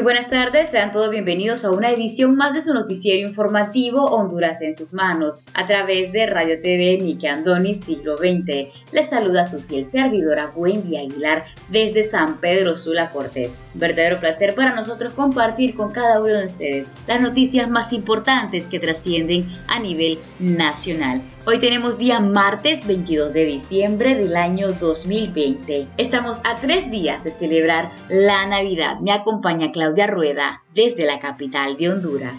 Muy buenas tardes, sean todos bienvenidos a una edición más de su noticiero informativo Honduras en sus manos, a través de Radio TV Nike Andoni Siglo XX. Les saluda su fiel servidora Wendy Aguilar desde San Pedro Sula Cortés. Verdadero placer para nosotros compartir con cada uno de ustedes las noticias más importantes que trascienden a nivel nacional. Hoy tenemos día martes 22 de diciembre del año 2020. Estamos a tres días de celebrar la Navidad. Me acompaña Claudia Rueda desde la capital de Honduras.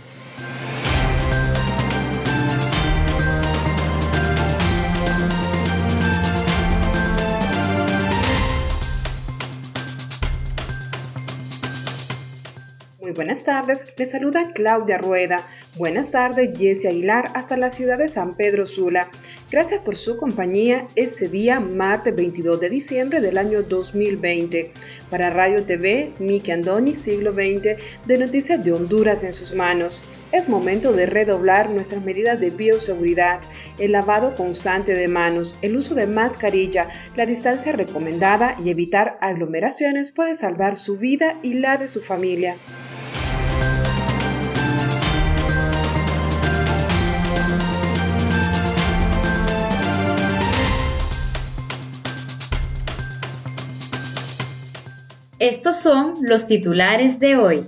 Buenas tardes, les saluda Claudia Rueda. Buenas tardes, Jesse Aguilar, hasta la ciudad de San Pedro Sula. Gracias por su compañía este día, martes 22 de diciembre del año 2020. Para Radio TV, Miki Andoni, siglo XX, de Noticias de Honduras en sus manos. Es momento de redoblar nuestras medidas de bioseguridad, el lavado constante de manos, el uso de mascarilla, la distancia recomendada y evitar aglomeraciones puede salvar su vida y la de su familia. Estos son los titulares de hoy.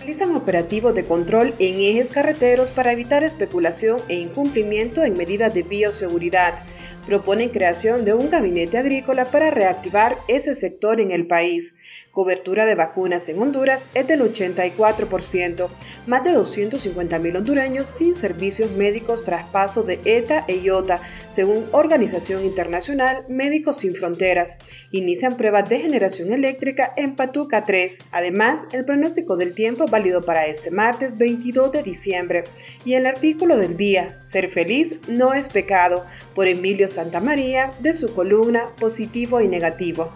Realizan operativos de control en ejes carreteros para evitar especulación e incumplimiento en medidas de bioseguridad. Proponen creación de un gabinete agrícola para reactivar ese sector en el país cobertura de vacunas en Honduras es del 84%, más de 250.000 hondureños sin servicios médicos tras paso de ETA e IOTA, según Organización Internacional Médicos Sin Fronteras. Inician pruebas de generación eléctrica en Patuca 3. Además, el pronóstico del tiempo válido para este martes 22 de diciembre. Y el artículo del día, Ser feliz no es pecado, por Emilio Santamaría, de su columna Positivo y Negativo.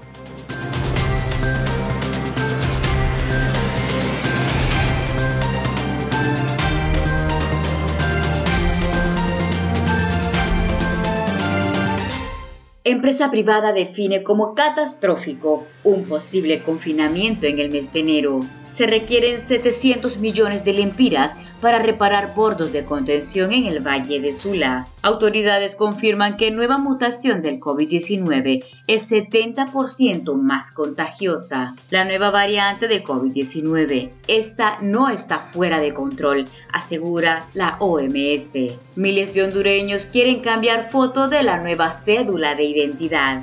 Empresa privada define como catastrófico un posible confinamiento en el mes de enero. Se requieren 700 millones de lempiras para reparar bordos de contención en el Valle de Sula. Autoridades confirman que nueva mutación del COVID-19 es 70% más contagiosa. La nueva variante de COVID-19, esta no está fuera de control, asegura la OMS. Miles de hondureños quieren cambiar foto de la nueva cédula de identidad.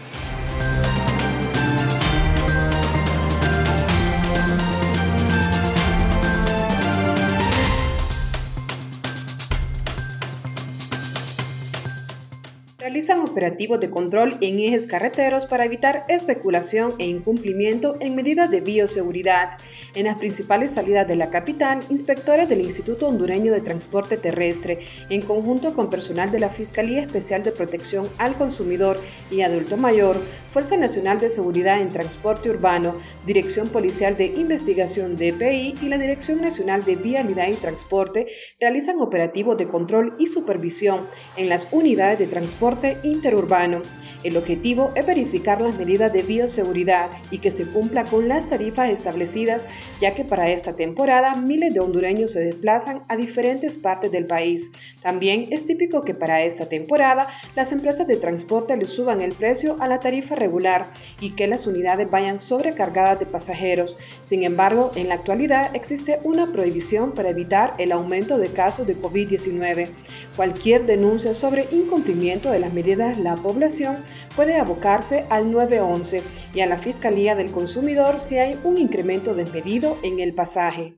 Realizan operativos de control en ejes carreteros para evitar especulación e incumplimiento en medidas de bioseguridad. En las principales salidas de la capital, inspectores del Instituto Hondureño de Transporte Terrestre, en conjunto con personal de la Fiscalía Especial de Protección al Consumidor y Adulto Mayor, Fuerza Nacional de Seguridad en Transporte Urbano, Dirección Policial de Investigación DPI y la Dirección Nacional de Vialidad y Transporte realizan operativos de control y supervisión en las unidades de transporte interurbano. El objetivo es verificar las medidas de bioseguridad y que se cumpla con las tarifas establecidas, ya que para esta temporada miles de hondureños se desplazan a diferentes partes del país. También es típico que para esta temporada las empresas de transporte le suban el precio a la tarifa regular y que las unidades vayan sobrecargadas de pasajeros. Sin embargo, en la actualidad existe una prohibición para evitar el aumento de casos de COVID-19. Cualquier denuncia sobre incumplimiento de las medidas la población puede abocarse al 911 y a la Fiscalía del Consumidor si hay un incremento desmedido en el pasaje.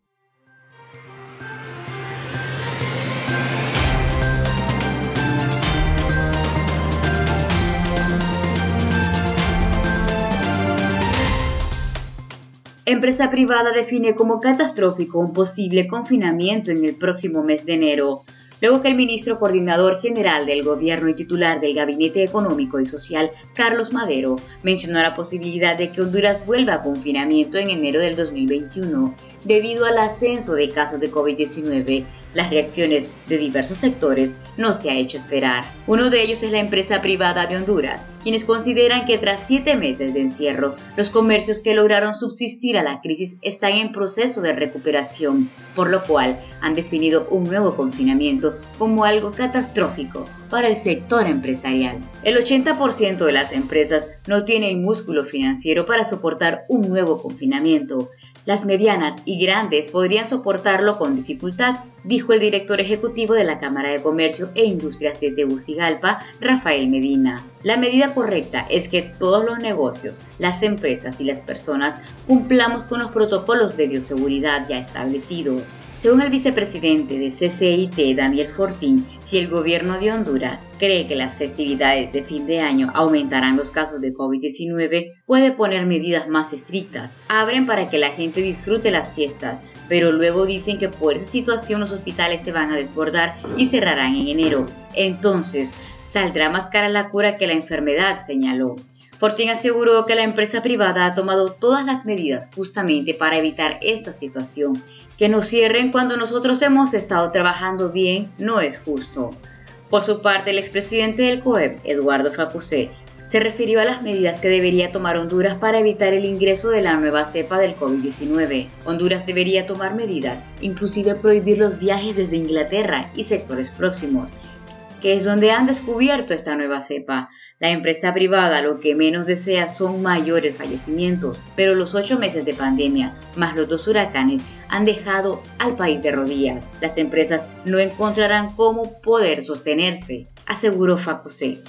Empresa privada define como catastrófico un posible confinamiento en el próximo mes de enero luego que el ministro coordinador general del gobierno y titular del Gabinete Económico y Social, Carlos Madero, mencionó la posibilidad de que Honduras vuelva a confinamiento en enero del 2021 debido al ascenso de casos de COVID-19 las reacciones de diversos sectores no se ha hecho esperar. Uno de ellos es la empresa privada de Honduras, quienes consideran que tras siete meses de encierro, los comercios que lograron subsistir a la crisis están en proceso de recuperación, por lo cual han definido un nuevo confinamiento como algo catastrófico para el sector empresarial. El 80% de las empresas no tienen músculo financiero para soportar un nuevo confinamiento. Las medianas y grandes podrían soportarlo con dificultad, dijo el director ejecutivo de la Cámara de Comercio e Industrias de Tegucigalpa, Rafael Medina. La medida correcta es que todos los negocios, las empresas y las personas cumplamos con los protocolos de bioseguridad ya establecidos. Según el vicepresidente de CCIT, Daniel Fortín, si el gobierno de Honduras cree que las festividades de fin de año aumentarán los casos de COVID-19, puede poner medidas más estrictas. Abren para que la gente disfrute las fiestas, pero luego dicen que por esa situación los hospitales se van a desbordar y cerrarán en enero. Entonces, saldrá más cara la cura que la enfermedad, señaló. Fortín aseguró que la empresa privada ha tomado todas las medidas justamente para evitar esta situación que nos cierren cuando nosotros hemos estado trabajando bien no es justo. Por su parte, el expresidente del COEP, Eduardo Facusé, se refirió a las medidas que debería tomar Honduras para evitar el ingreso de la nueva cepa del COVID-19. Honduras debería tomar medidas, inclusive prohibir los viajes desde Inglaterra y sectores próximos, que es donde han descubierto esta nueva cepa. La empresa privada lo que menos desea son mayores fallecimientos, pero los ocho meses de pandemia, más los dos huracanes, han dejado al país de rodillas. Las empresas no encontrarán cómo poder sostenerse, aseguró Facusé.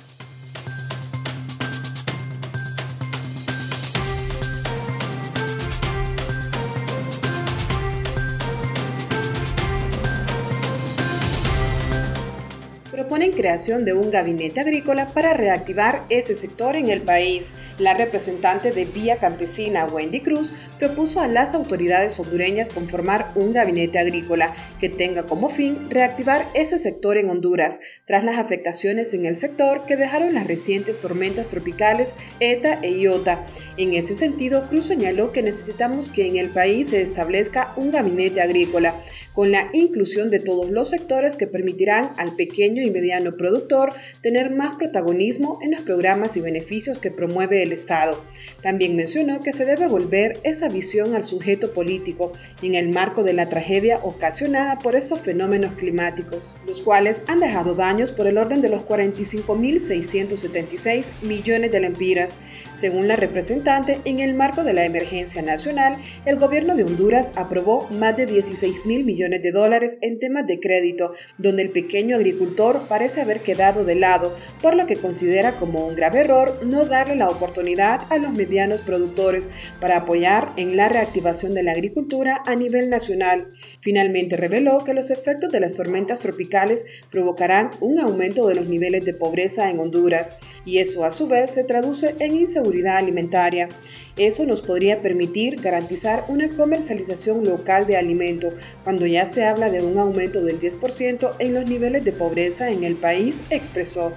Creación de un gabinete agrícola para reactivar ese sector en el país. La representante de Vía Campesina, Wendy Cruz, propuso a las autoridades hondureñas conformar un gabinete agrícola que tenga como fin reactivar ese sector en Honduras, tras las afectaciones en el sector que dejaron las recientes tormentas tropicales ETA e IOTA. En ese sentido, Cruz señaló que necesitamos que en el país se establezca un gabinete agrícola, con la inclusión de todos los sectores que permitirán al pequeño y mediano productor tener más protagonismo en los programas y beneficios que promueve el Estado. También mencionó que se debe volver esa visión al sujeto político en el marco de la tragedia ocasionada por estos fenómenos climáticos, los cuales han dejado daños por el orden de los 45.676 millones de lempiras. Según la representante, en el marco de la emergencia nacional, el gobierno de Honduras aprobó más de 16 mil millones de dólares en temas de crédito, donde el pequeño agricultor parece haber quedado de lado, por lo que considera como un grave error no darle la oportunidad a los medianos productores para apoyar en la reactivación de la agricultura a nivel nacional. Finalmente reveló que los efectos de las tormentas tropicales provocarán un aumento de los niveles de pobreza en Honduras y eso a su vez se traduce en inseguridad alimentaria. Eso nos podría permitir garantizar una comercialización local de alimento cuando ya se habla de un aumento del 10% en los niveles de pobreza en el país, expresó.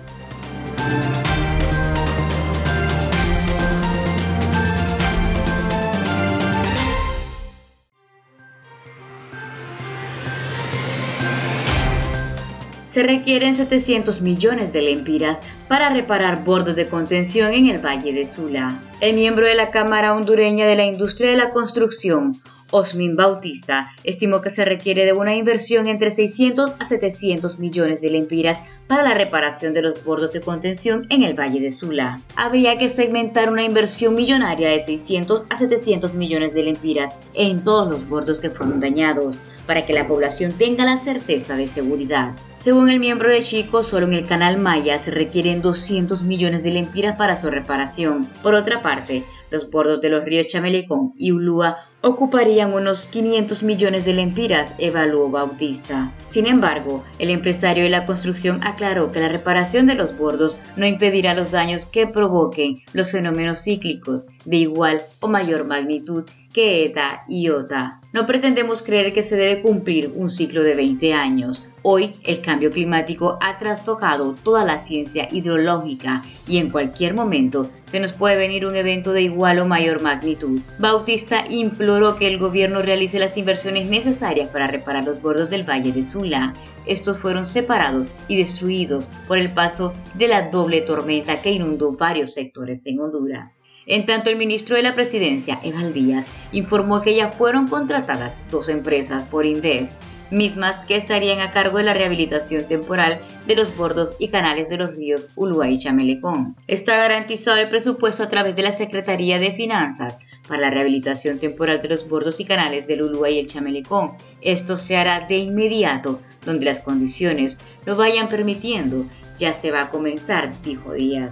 Se requieren 700 millones de lempiras para reparar bordos de contención en el Valle de Sula. El miembro de la Cámara Hondureña de la Industria de la Construcción, Osmin Bautista estimó que se requiere de una inversión entre 600 a 700 millones de lempiras para la reparación de los bordos de contención en el Valle de Sula. Había que segmentar una inversión millonaria de 600 a 700 millones de lempiras en todos los bordos que fueron dañados, para que la población tenga la certeza de seguridad. Según el miembro de Chico, solo en el canal Maya se requieren 200 millones de lempiras para su reparación. Por otra parte, los bordos de los ríos Chamelecón y Ulúa ocuparían unos 500 millones de lempiras, evaluó Bautista. Sin embargo, el empresario de la construcción aclaró que la reparación de los bordos no impedirá los daños que provoquen los fenómenos cíclicos de igual o mayor magnitud que ETA y OTA. No pretendemos creer que se debe cumplir un ciclo de 20 años. Hoy el cambio climático ha trastocado toda la ciencia hidrológica y en cualquier momento se nos puede venir un evento de igual o mayor magnitud. Bautista imploró que el gobierno realice las inversiones necesarias para reparar los bordos del Valle de Sula. Estos fueron separados y destruidos por el paso de la doble tormenta que inundó varios sectores en Honduras. En tanto, el ministro de la Presidencia, Eval Díaz, informó que ya fueron contratadas dos empresas por Invest mismas que estarían a cargo de la rehabilitación temporal de los bordos y canales de los ríos Ulúa y Chamelecón. Está garantizado el presupuesto a través de la Secretaría de Finanzas para la rehabilitación temporal de los bordos y canales del Ulúa y el Chamelecón. Esto se hará de inmediato, donde las condiciones lo vayan permitiendo. Ya se va a comenzar, dijo Díaz.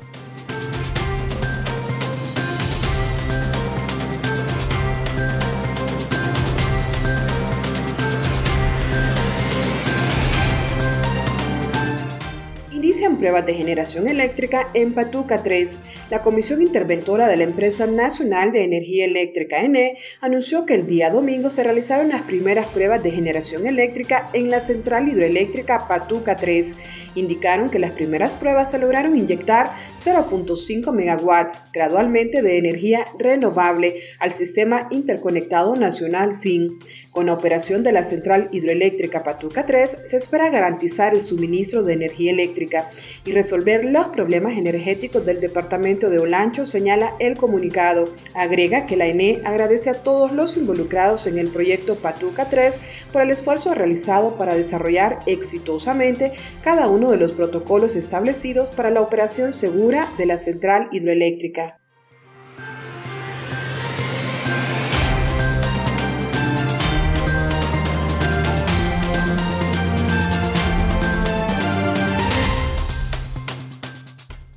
Pruebas de generación eléctrica en Patuca 3. La Comisión Interventora de la Empresa Nacional de Energía Eléctrica ENE anunció que el día domingo se realizaron las primeras pruebas de generación eléctrica en la central hidroeléctrica Patuca 3. Indicaron que las primeras pruebas se lograron inyectar 0.5 megawatts gradualmente de energía renovable al sistema interconectado nacional SIN. Con la operación de la central hidroeléctrica Patuca 3 se espera garantizar el suministro de energía eléctrica y resolver los problemas energéticos del departamento de Olancho, señala el comunicado. Agrega que la ENE agradece a todos los involucrados en el proyecto Patuca 3 por el esfuerzo realizado para desarrollar exitosamente cada uno de los protocolos establecidos para la operación segura de la central hidroeléctrica.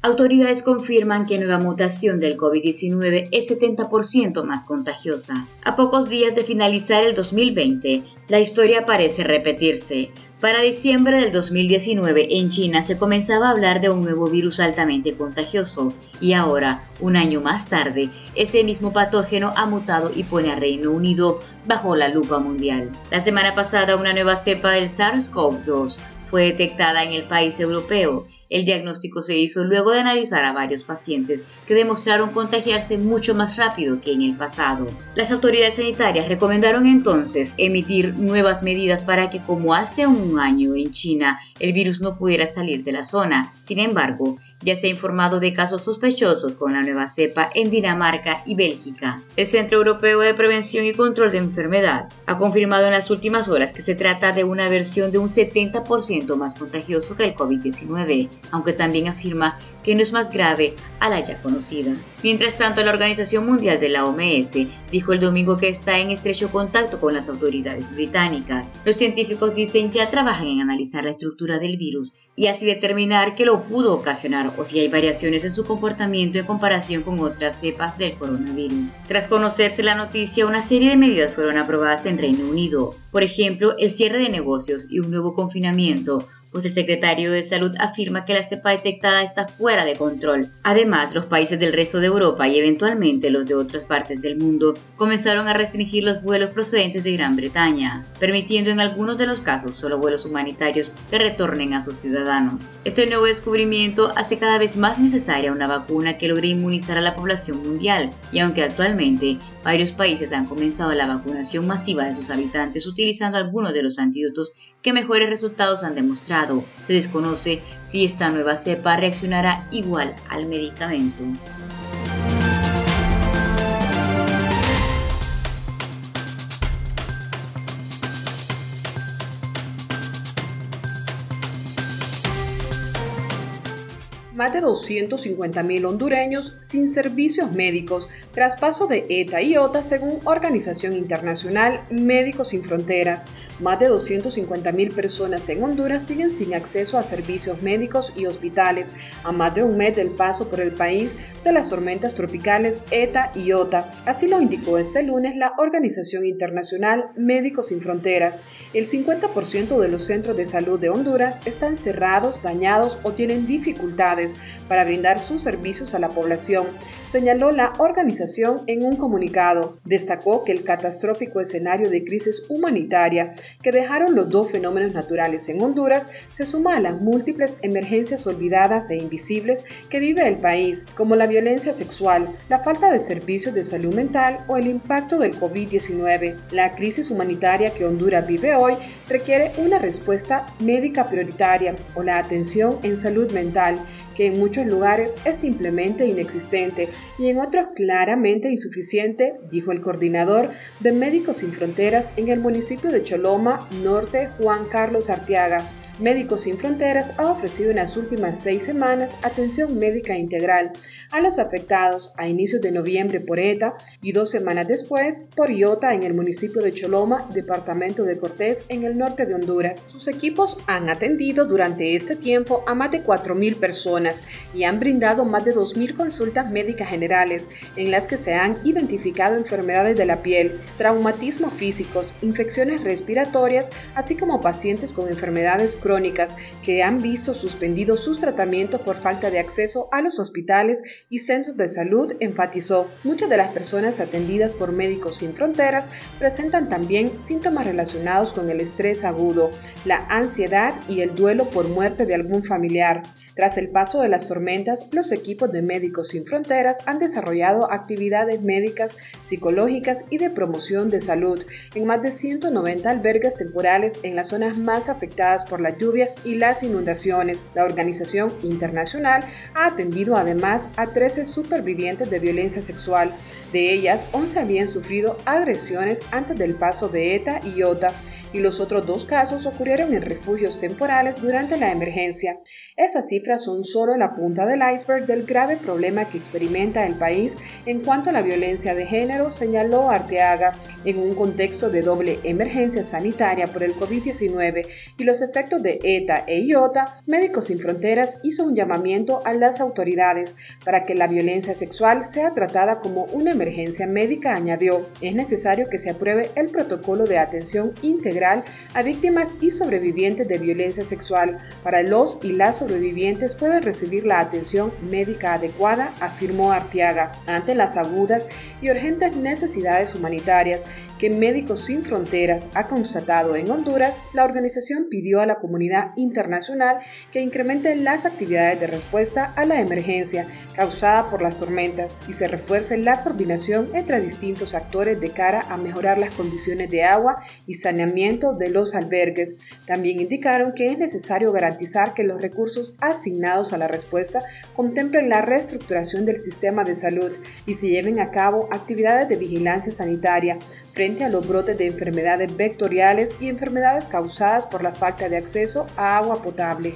Autoridades confirman que nueva mutación del COVID-19 es 70% más contagiosa. A pocos días de finalizar el 2020, la historia parece repetirse. Para diciembre del 2019 en China se comenzaba a hablar de un nuevo virus altamente contagioso y ahora, un año más tarde, ese mismo patógeno ha mutado y pone a Reino Unido bajo la lupa mundial. La semana pasada una nueva cepa del SARS-CoV-2 fue detectada en el país europeo el diagnóstico se hizo luego de analizar a varios pacientes que demostraron contagiarse mucho más rápido que en el pasado. Las autoridades sanitarias recomendaron entonces emitir nuevas medidas para que como hace un año en China el virus no pudiera salir de la zona. Sin embargo, Ya se ha informado de casos sospechosos con la nueva cepa en Dinamarca y Bélgica. El Centro Europeo de Prevención y Control de Enfermedad ha confirmado en las últimas horas que se trata de una versión de un 70% más contagioso que el COVID-19, aunque también afirma que no es más grave a la ya conocida. Mientras tanto, la Organización Mundial de la OMS dijo el domingo que está en estrecho contacto con las autoridades británicas. Los científicos dicen ya trabajan en analizar la estructura del virus y así determinar qué lo pudo ocasionar o si hay variaciones en su comportamiento en comparación con otras cepas del coronavirus. Tras conocerse la noticia, una serie de medidas fueron aprobadas en Reino Unido. Por ejemplo, el cierre de negocios y un nuevo confinamiento pues el secretario de Salud afirma que la cepa detectada está fuera de control. Además, los países del resto de Europa y eventualmente los de otras partes del mundo comenzaron a restringir los vuelos procedentes de Gran Bretaña, permitiendo en algunos de los casos solo vuelos humanitarios que retornen a sus ciudadanos. Este nuevo descubrimiento hace cada vez más necesaria una vacuna que logre inmunizar a la población mundial, y aunque actualmente varios países han comenzado la vacunación masiva de sus habitantes utilizando algunos de los antídotos que mejores resultados han demostrado. Se desconoce si esta nueva cepa reaccionará igual al medicamento. Más de 250.000 hondureños sin servicios médicos tras paso de ETA y OTA según Organización Internacional Médicos Sin Fronteras. Más de 250.000 personas en Honduras siguen sin acceso a servicios médicos y hospitales a más de un mes del paso por el país de las tormentas tropicales ETA y OTA. Así lo indicó este lunes la Organización Internacional Médicos Sin Fronteras. El 50% de los centros de salud de Honduras están cerrados, dañados o tienen dificultades para brindar sus servicios a la población, señaló la organización en un comunicado. Destacó que el catastrófico escenario de crisis humanitaria que dejaron los dos fenómenos naturales en Honduras se suma a las múltiples emergencias olvidadas e invisibles que vive el país, como la violencia sexual, la falta de servicios de salud mental o el impacto del COVID-19. La crisis humanitaria que Honduras vive hoy requiere una respuesta médica prioritaria o la atención en salud mental que en muchos lugares es simplemente inexistente y en otros claramente insuficiente, dijo el coordinador de Médicos Sin Fronteras en el municipio de Choloma, Norte, Juan Carlos Arteaga. Médicos Sin Fronteras ha ofrecido en las últimas seis semanas atención médica integral a los afectados a inicios de noviembre por ETA y dos semanas después por IOTA en el municipio de Choloma, departamento de Cortés, en el norte de Honduras. Sus equipos han atendido durante este tiempo a más de 4.000 personas y han brindado más de 2.000 consultas médicas generales en las que se han identificado enfermedades de la piel, traumatismos físicos, infecciones respiratorias, así como pacientes con enfermedades crónicas que han visto suspendidos sus tratamientos por falta de acceso a los hospitales y centros de salud, enfatizó. Muchas de las personas atendidas por Médicos Sin Fronteras presentan también síntomas relacionados con el estrés agudo, la ansiedad y el duelo por muerte de algún familiar. Tras el paso de las tormentas, los equipos de Médicos Sin Fronteras han desarrollado actividades médicas, psicológicas y de promoción de salud en más de 190 albergues temporales en las zonas más afectadas por lluvias y las inundaciones. La organización internacional ha atendido además a 13 supervivientes de violencia sexual. De ellas, 11 habían sufrido agresiones antes del paso de ETA y OTA y los otros dos casos ocurrieron en refugios temporales durante la emergencia. Esas cifras son solo la punta del iceberg del grave problema que experimenta el país en cuanto a la violencia de género, señaló Arteaga, en un contexto de doble emergencia sanitaria por el COVID-19 y los efectos de ETA e IOTA, Médicos Sin Fronteras hizo un llamamiento a las autoridades para que la violencia sexual sea tratada como una emergencia médica, añadió. Es necesario que se apruebe el protocolo de atención integral a víctimas y sobrevivientes de violencia sexual. Para los y las sobrevivientes pueden recibir la atención médica adecuada, afirmó Artiaga, ante las agudas y urgentes necesidades humanitarias que Médicos Sin Fronteras ha constatado en Honduras, la organización pidió a la comunidad internacional que incremente las actividades de respuesta a la emergencia causada por las tormentas y se refuerce la coordinación entre distintos actores de cara a mejorar las condiciones de agua y saneamiento de los albergues. También indicaron que es necesario garantizar que los recursos asignados a la respuesta contemplen la reestructuración del sistema de salud y se lleven a cabo actividades de vigilancia sanitaria frente a los brotes de enfermedades vectoriales y enfermedades causadas por la falta de acceso a agua potable.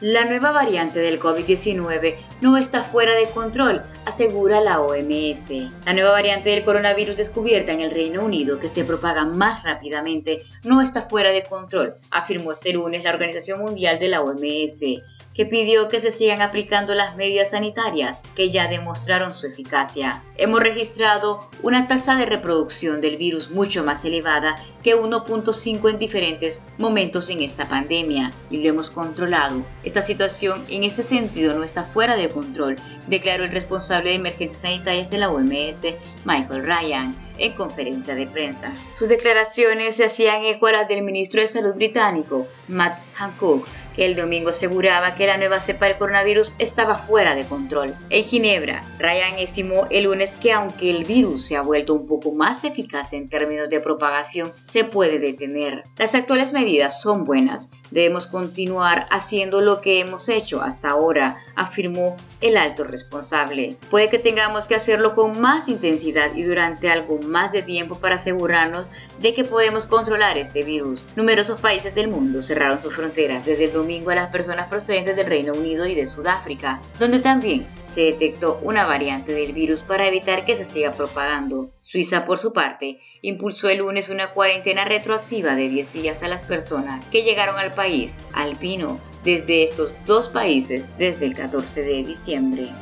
La nueva variante del COVID-19 no está fuera de control, asegura la OMS. La nueva variante del coronavirus descubierta en el Reino Unido, que se propaga más rápidamente, no está fuera de control, afirmó este lunes la Organización Mundial de la OMS que pidió que se sigan aplicando las medidas sanitarias que ya demostraron su eficacia. Hemos registrado una tasa de reproducción del virus mucho más elevada que 1.5 en diferentes momentos en esta pandemia y lo hemos controlado. Esta situación en este sentido no está fuera de control, declaró el responsable de emergencias sanitarias de la OMS, Michael Ryan en conferencia de prensa. Sus declaraciones se hacían eco a las del ministro de Salud británico, Matt Hancock, el domingo aseguraba que la nueva cepa del coronavirus estaba fuera de control. En Ginebra, Ryan estimó el lunes que aunque el virus se ha vuelto un poco más eficaz en términos de propagación, se puede detener. Las actuales medidas son buenas. Debemos continuar haciendo lo que hemos hecho hasta ahora, afirmó el alto responsable. Puede que tengamos que hacerlo con más intensidad y durante algo más de tiempo para asegurarnos de que podemos controlar este virus. Numerosos países del mundo cerraron sus fronteras desde el domingo a las personas procedentes del Reino Unido y de Sudáfrica, donde también se detectó una variante del virus para evitar que se siga propagando. Suiza, por su parte, impulsó el lunes una cuarentena retroactiva de 10 días a las personas que llegaron al país alpino desde estos dos países desde el 14 de diciembre.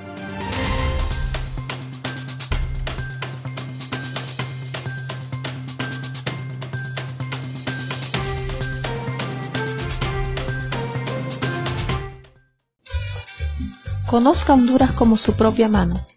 Conozca Honduras como su propia mano.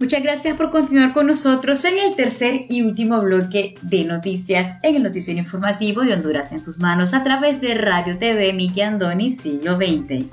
Muchas gracias por continuar con nosotros en el tercer y último bloque de noticias en el noticiero informativo de Honduras en sus manos a través de Radio TV Miki Andoni Siglo XX.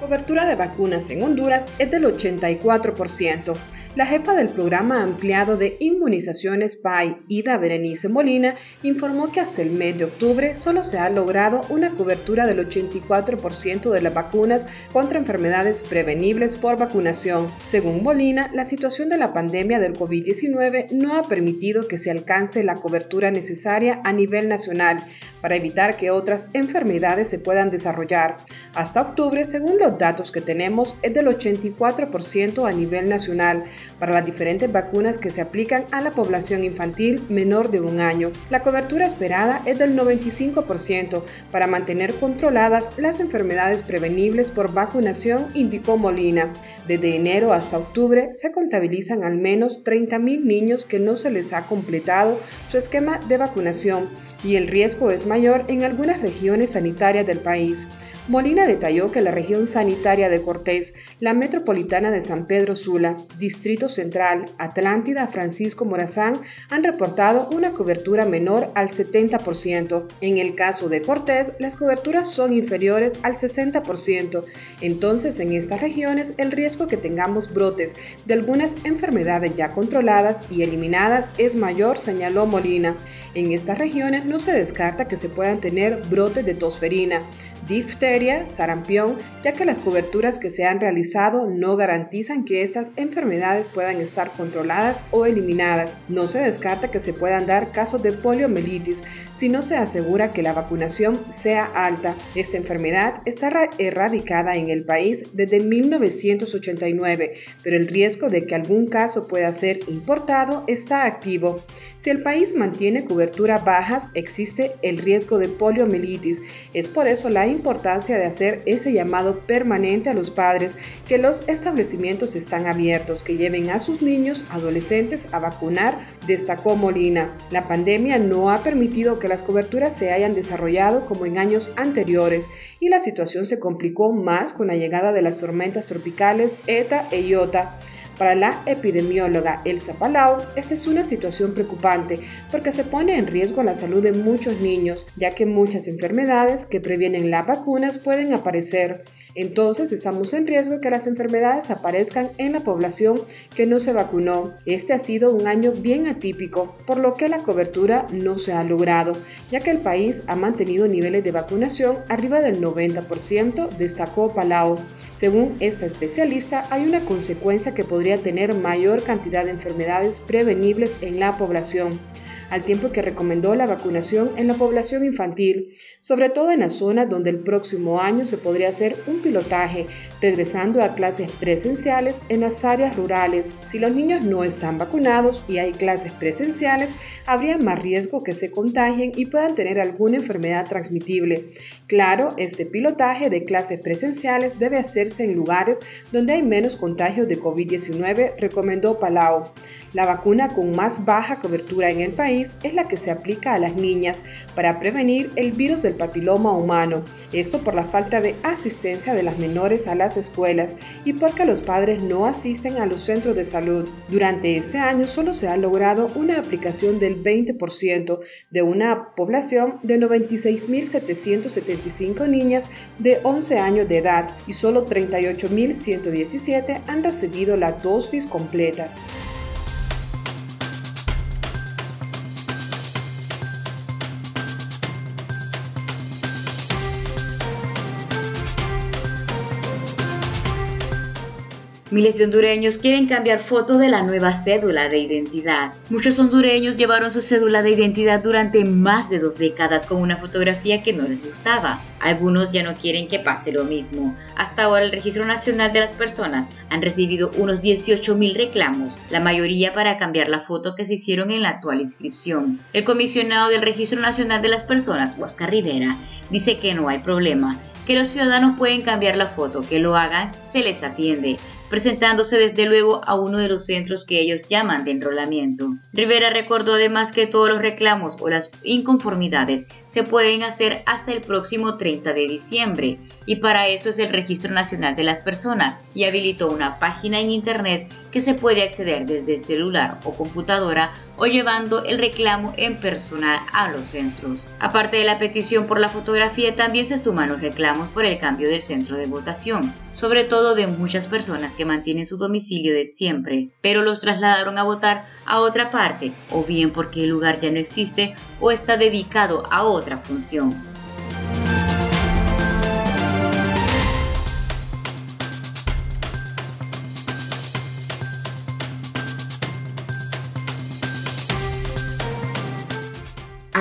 Cobertura de vacunas en Honduras es del 84%. La jefa del programa ampliado de inmunizaciones PAI, Ida Berenice Molina, informó que hasta el mes de octubre solo se ha logrado una cobertura del 84% de las vacunas contra enfermedades prevenibles por vacunación. Según Molina, la situación de la pandemia del COVID-19 no ha permitido que se alcance la cobertura necesaria a nivel nacional para evitar que otras enfermedades se puedan desarrollar. Hasta octubre, según los datos que tenemos, es del 84% a nivel nacional para las diferentes vacunas que se aplican a la población infantil menor de un año. La cobertura esperada es del 95% para mantener controladas las enfermedades prevenibles por vacunación, indicó Molina. Desde enero hasta octubre se contabilizan al menos 30.000 niños que no se les ha completado su esquema de vacunación y el riesgo es mayor en algunas regiones sanitarias del país. Molina detalló que la región sanitaria de Cortés, la metropolitana de San Pedro Sula, Distrito Central, Atlántida, Francisco Morazán han reportado una cobertura menor al 70%. En el caso de Cortés, las coberturas son inferiores al 60%. Entonces, en estas regiones, el riesgo que tengamos brotes de algunas enfermedades ya controladas y eliminadas es mayor, señaló Molina. En estas regiones no se descarta que se puedan tener brotes de tosferina difteria, sarampión, ya que las coberturas que se han realizado no garantizan que estas enfermedades puedan estar controladas o eliminadas. No se descarta que se puedan dar casos de poliomielitis si no se asegura que la vacunación sea alta. Esta enfermedad está erradicada en el país desde 1989, pero el riesgo de que algún caso pueda ser importado está activo. Si el país mantiene cobertura bajas, existe el riesgo de poliomielitis. Es por eso la importancia de hacer ese llamado permanente a los padres que los establecimientos están abiertos, que lleven a sus niños, adolescentes a vacunar, destacó Molina. La pandemia no ha permitido que las coberturas se hayan desarrollado como en años anteriores y la situación se complicó más con la llegada de las tormentas tropicales ETA e IOTA. Para la epidemióloga Elsa Palau, esta es una situación preocupante porque se pone en riesgo la salud de muchos niños, ya que muchas enfermedades que previenen las vacunas pueden aparecer. Entonces estamos en riesgo que las enfermedades aparezcan en la población que no se vacunó. Este ha sido un año bien atípico, por lo que la cobertura no se ha logrado, ya que el país ha mantenido niveles de vacunación arriba del 90%, destacó Palau. Según esta especialista, hay una consecuencia que podría tener mayor cantidad de enfermedades prevenibles en la población al tiempo que recomendó la vacunación en la población infantil, sobre todo en las zonas donde el próximo año se podría hacer un pilotaje, regresando a clases presenciales en las áreas rurales. Si los niños no están vacunados y hay clases presenciales, habría más riesgo que se contagien y puedan tener alguna enfermedad transmitible. Claro, este pilotaje de clases presenciales debe hacerse en lugares donde hay menos contagios de COVID-19, recomendó Palau. La vacuna con más baja cobertura en el país es la que se aplica a las niñas para prevenir el virus del papiloma humano. Esto por la falta de asistencia de las menores a las escuelas y porque los padres no asisten a los centros de salud. Durante este año solo se ha logrado una aplicación del 20% de una población de 96.775 niñas de 11 años de edad y solo 38.117 han recibido las dosis completas. Miles de hondureños quieren cambiar foto de la nueva cédula de identidad. Muchos hondureños llevaron su cédula de identidad durante más de dos décadas con una fotografía que no les gustaba. Algunos ya no quieren que pase lo mismo. Hasta ahora el Registro Nacional de las Personas han recibido unos 18.000 reclamos, la mayoría para cambiar la foto que se hicieron en la actual inscripción. El comisionado del Registro Nacional de las Personas, Oscar Rivera, dice que no hay problema, que los ciudadanos pueden cambiar la foto, que lo hagan, se les atiende presentándose desde luego a uno de los centros que ellos llaman de enrolamiento. Rivera recordó además que todos los reclamos o las inconformidades se pueden hacer hasta el próximo 30 de diciembre y para eso es el Registro Nacional de las Personas y habilitó una página en Internet que se puede acceder desde celular o computadora o llevando el reclamo en personal a los centros. Aparte de la petición por la fotografía, también se suman los reclamos por el cambio del centro de votación, sobre todo de muchas personas que mantienen su domicilio de siempre, pero los trasladaron a votar a otra parte, o bien porque el lugar ya no existe o está dedicado a otra función.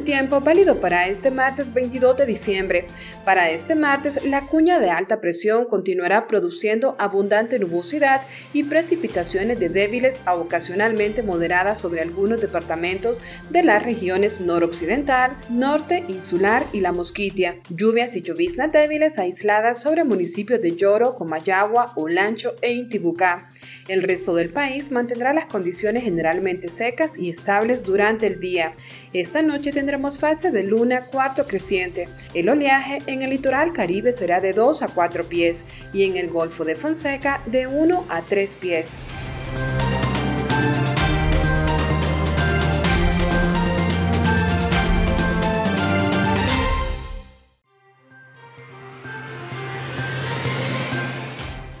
Tiempo válido para este martes 22 de diciembre. Para este martes, la cuña de alta presión continuará produciendo abundante nubosidad y precipitaciones de débiles a ocasionalmente moderadas sobre algunos departamentos de las regiones noroccidental, norte, insular y la Mosquitia. Lluvias y lloviznas débiles aisladas sobre municipios de Lloro, Comayagua, Olancho e Intibucá. El resto del país mantendrá las condiciones generalmente secas y estables durante el día. Esta noche tendremos fase de luna cuarto creciente. El oleaje en el litoral caribe será de 2 a 4 pies y en el Golfo de Fonseca de 1 a 3 pies.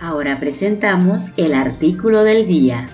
Ahora presentamos el artículo del día.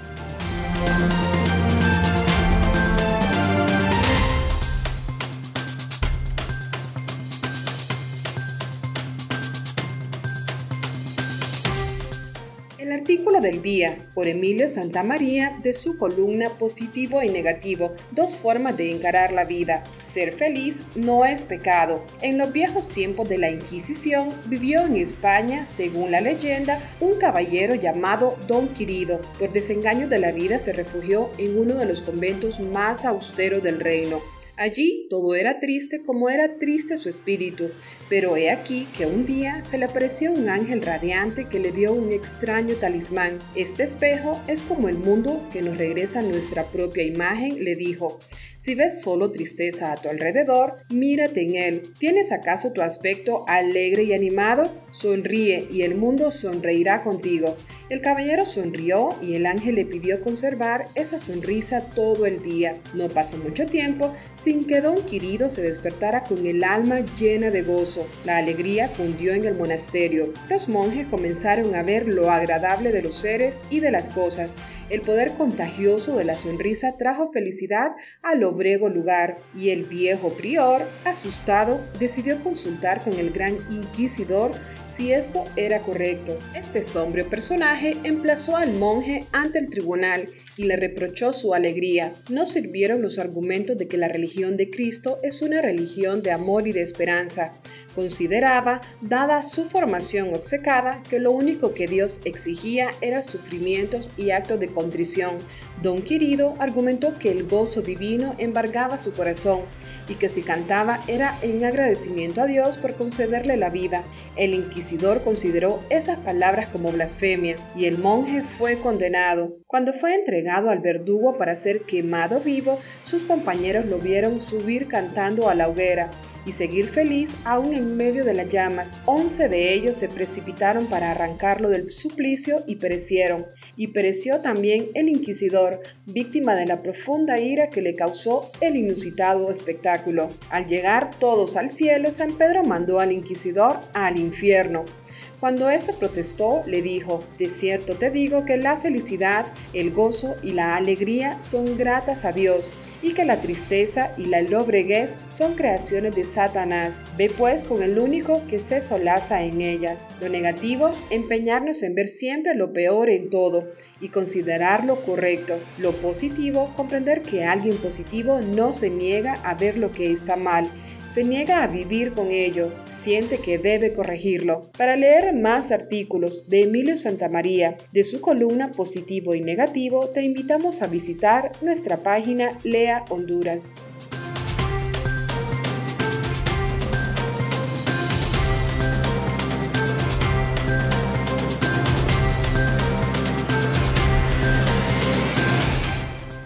Del día por Emilio Santamaría de su columna Positivo y Negativo, dos formas de encarar la vida. Ser feliz no es pecado. En los viejos tiempos de la Inquisición vivió en España, según la leyenda, un caballero llamado Don Quirido. Por desengaño de la vida se refugió en uno de los conventos más austeros del reino. Allí todo era triste como era triste su espíritu, pero he aquí que un día se le apareció un ángel radiante que le dio un extraño talismán. Este espejo es como el mundo que nos regresa nuestra propia imagen, le dijo. Si ves solo tristeza a tu alrededor, mírate en él. ¿Tienes acaso tu aspecto alegre y animado? Sonríe y el mundo sonreirá contigo. El caballero sonrió y el ángel le pidió conservar esa sonrisa todo el día. No pasó mucho tiempo sin que don Quirido se despertara con el alma llena de gozo. La alegría cundió en el monasterio. Los monjes comenzaron a ver lo agradable de los seres y de las cosas. El poder contagioso de la sonrisa trajo felicidad al lugar y el viejo prior, asustado, decidió consultar con el gran inquisidor si esto era correcto. Este sombrio personaje emplazó al monje ante el tribunal y le reprochó su alegría. No sirvieron los argumentos de que la religión de Cristo es una religión de amor y de esperanza. Consideraba, dada su formación obcecada, que lo único que Dios exigía era sufrimientos y actos de contrición. Don Quirido argumentó que el gozo divino embargaba su corazón y que si cantaba era en agradecimiento a Dios por concederle la vida. El inquisidor consideró esas palabras como blasfemia y el monje fue condenado. Cuando fue entregado al verdugo para ser quemado vivo, sus compañeros lo vieron subir cantando a la hoguera y seguir feliz aún en medio de las llamas. Once de ellos se precipitaron para arrancarlo del suplicio y perecieron. Y pereció también el inquisidor, víctima de la profunda ira que le causó el inusitado espectáculo. Al llegar todos al cielo, San Pedro mandó al inquisidor al infierno. Cuando éste protestó, le dijo, de cierto te digo que la felicidad, el gozo y la alegría son gratas a Dios, y que la tristeza y la lobreguez son creaciones de Satanás. Ve pues con el único que se solaza en ellas. Lo negativo, empeñarnos en ver siempre lo peor en todo y considerarlo correcto. Lo positivo, comprender que alguien positivo no se niega a ver lo que está mal se niega a vivir con ello, siente que debe corregirlo. Para leer más artículos de Emilio Santamaría de su columna Positivo y Negativo, te invitamos a visitar nuestra página Lea Honduras.